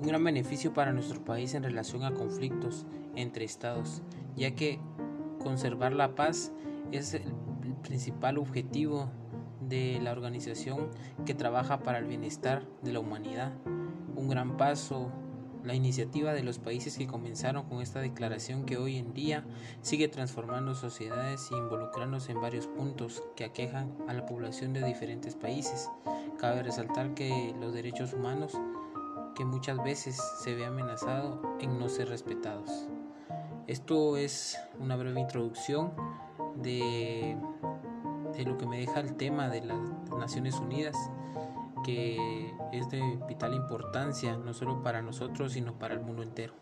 un gran beneficio para nuestro país en relación a conflictos entre estados, ya que conservar la paz es el principal objetivo de la organización que trabaja para el bienestar de la humanidad. Un gran paso la iniciativa de los países que comenzaron con esta declaración que hoy en día sigue transformando sociedades e involucrándose en varios puntos que aquejan a la población de diferentes países. Cabe resaltar que los derechos humanos que muchas veces se ve amenazado en no ser respetados. Esto es una breve introducción de, de lo que me deja el tema de las Naciones Unidas que es de vital importancia no solo para nosotros, sino para el mundo entero.